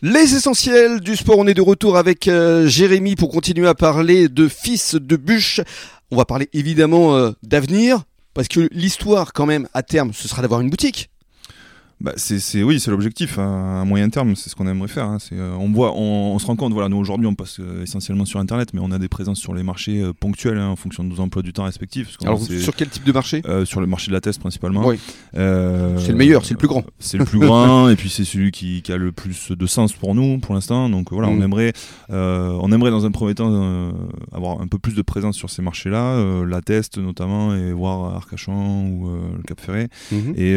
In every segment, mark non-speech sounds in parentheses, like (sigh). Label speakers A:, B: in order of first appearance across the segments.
A: Les essentiels du sport, on est de retour avec euh, Jérémy pour continuer à parler de fils de bûche. On va parler évidemment euh, d'avenir, parce que l'histoire quand même à terme, ce sera d'avoir une boutique.
B: Bah, c'est, oui, c'est l'objectif. hein. À moyen terme, c'est ce qu'on aimerait faire. hein. Euh, on, voit, on, on se rend compte, voilà, nous aujourd'hui, on passe euh, essentiellement sur Internet, mais on a des présences sur les marchés euh, ponctuels hein, en fonction de nos emplois du temps respectifs. parce
A: Alors sur quel type de marché?
B: Sur le marché de la test principalement.
A: Oui. C'est le meilleur, c'est le plus grand.
B: C'est le plus grand, et puis c'est celui qui, qui a le plus de sens pour nous pour l'instant. Donc voilà,
A: Mm.
B: on aimerait, euh, on aimerait dans un premier temps avoir un peu plus de présence sur ces marchés-là, la test notamment, et voir Arcachon ou le Cap Ferré
A: Mhm.
B: et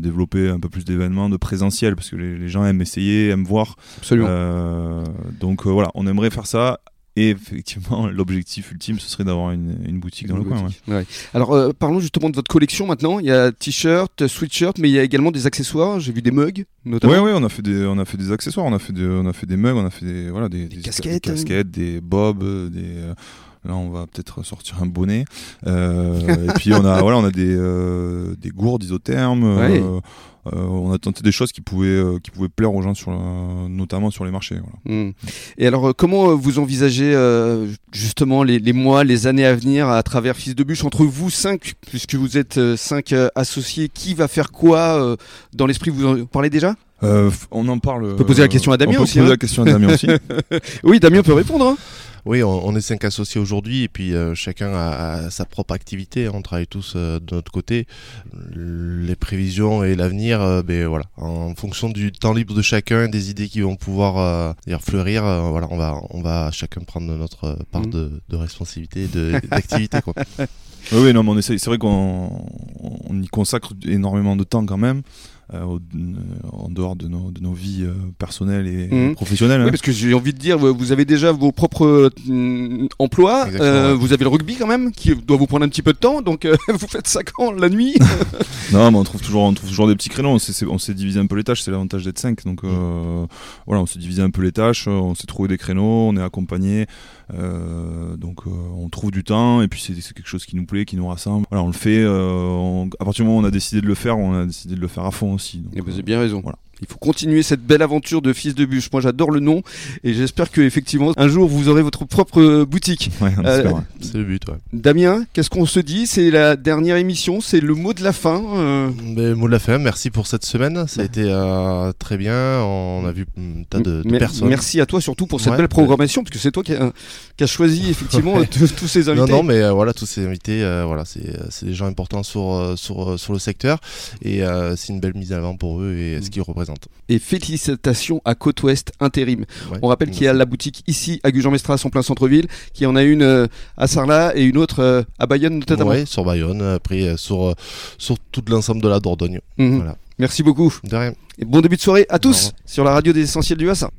B: développer un peu plus d'événements de présentiel parce que les, les gens aiment essayer, aiment voir.
A: Absolument.
B: Euh, donc euh, voilà, on aimerait faire ça. Et effectivement, (laughs) l'objectif ultime, ce serait d'avoir une, une boutique dans le coin.
A: Ouais. Alors euh, parlons justement de votre collection maintenant. Il y a t-shirt, sweatshirt, mais il y a également des accessoires. J'ai vu des mugs, notamment.
B: Ouais, ouais, on a fait des, on a fait des accessoires, on a fait des, on a fait des mugs, on a fait des, voilà, des, des
A: casquettes,
B: des, casquettes, des bobs, des. euh, Là, on va peut-être sortir un bonnet. Euh, et puis on a, voilà, on a des, euh, des gourdes isothermes. euh,
A: Ouais.
B: euh, on a tenté des choses qui pouvaient, euh, qui pouvaient plaire aux gens, sur la- notamment sur les marchés. Voilà.
A: Mm. Et alors, comment vous envisagez euh, justement les, les mois, les années à venir à travers Fils de Bûche entre vous cinq, puisque vous êtes cinq associés, qui va faire quoi dans l'esprit? Vous en parlez déjà?
B: On en parle. On
A: peut poser la question à Damien
B: on peut
A: aussi,
B: Poser
A: hein.
B: la question à Damien aussi. (laughs)
A: Oui, Damien peut répondre. hein.
C: Oui, on, on est cinq associés aujourd'hui et puis euh, chacun a, a sa propre activité. On travaille tous euh, de notre côté. Les prévisions et l'avenir, euh, ben voilà, en fonction du temps libre de chacun, des idées qui vont pouvoir euh, fleurir, voilà, on va, on va chacun prendre notre part
A: Mhm.
C: de, de responsabilité, et d'activité. (laughs)
B: Oui, non, mais on essaye. C'est vrai qu'on on y consacre énormément de temps quand même, en dehors de nos, de nos vies euh, personnelles et
A: Mhm.
B: professionnelles.
A: Oui,
B: hein.
A: parce que j'ai envie de dire, vous avez déjà vos propres euh, emplois. Euh. Vous avez le rugby quand même, qui doit vous prendre un petit peu de temps. Donc, euh, (laughs) vous faites ça quand La nuit? (laughs)
B: Non, mais on trouve toujours, on trouve toujours des petits créneaux. On s'est, divisé un peu les tâches. C'est l'avantage d'être 5 Donc euh, voilà, on s'est divisé un peu les tâches. euh, On s'est trouvé des créneaux. On est accompagné. euh, donc euh, on trouve du temps. Et puis c'est, c'est quelque chose qui nous plaît, qui nous rassemble. Voilà, on le fait. euh, on- à partir du moment où on a décidé de le faire, on a décidé de le faire à fond aussi. Donc,
A: Et vous
B: euh,
A: avez bien raison.
B: Voilà.
A: Il faut continuer cette belle aventure de Fils de Bûche. Moi, j'adore le nom et j'espère que effectivement un jour vous aurez votre propre euh, boutique.
B: ouais,
A: Euh.
C: C'est le but. Ouais.
A: Damien, qu'est-ce qu'on se dit? C'est la dernière émission, c'est le mot de la fin. euh.
C: Ben, mot de la fin, merci pour cette semaine. Ça a été euh, très bien. On a vu un tas de, personnes.
A: Merci à toi surtout pour cette
C: Ouais.
A: belle programmation, parce que c'est toi qui as qui as choisi (laughs) effectivement
C: Ouais.
A: tous ces
C: Non,
A: invités.
C: non, mais euh, voilà, tous ces invités, euh, voilà, c'est des gens importants sur, sur, sur le secteur et euh, c'est une belle mise pour eux et
A: Mm.
C: ce qu'ils représentent.
A: Et félicitations à Côte Ouest Intérim.
C: Ouais.
A: On rappelle qu'il y a la boutique ici à Gujan-Mestras en plein centre-ville, qu'il y en a une euh, à Sarlat et une autre euh, à Bayonne notamment.
C: Ouais, sur Bayonne, après euh, sur, euh, sur tout l'ensemble de la Dordogne.
A: Mhm.
C: Voilà.
A: Merci beaucoup.
C: De rien.
A: Et bon début de soirée à tous sur la radio des essentiels du Bassin.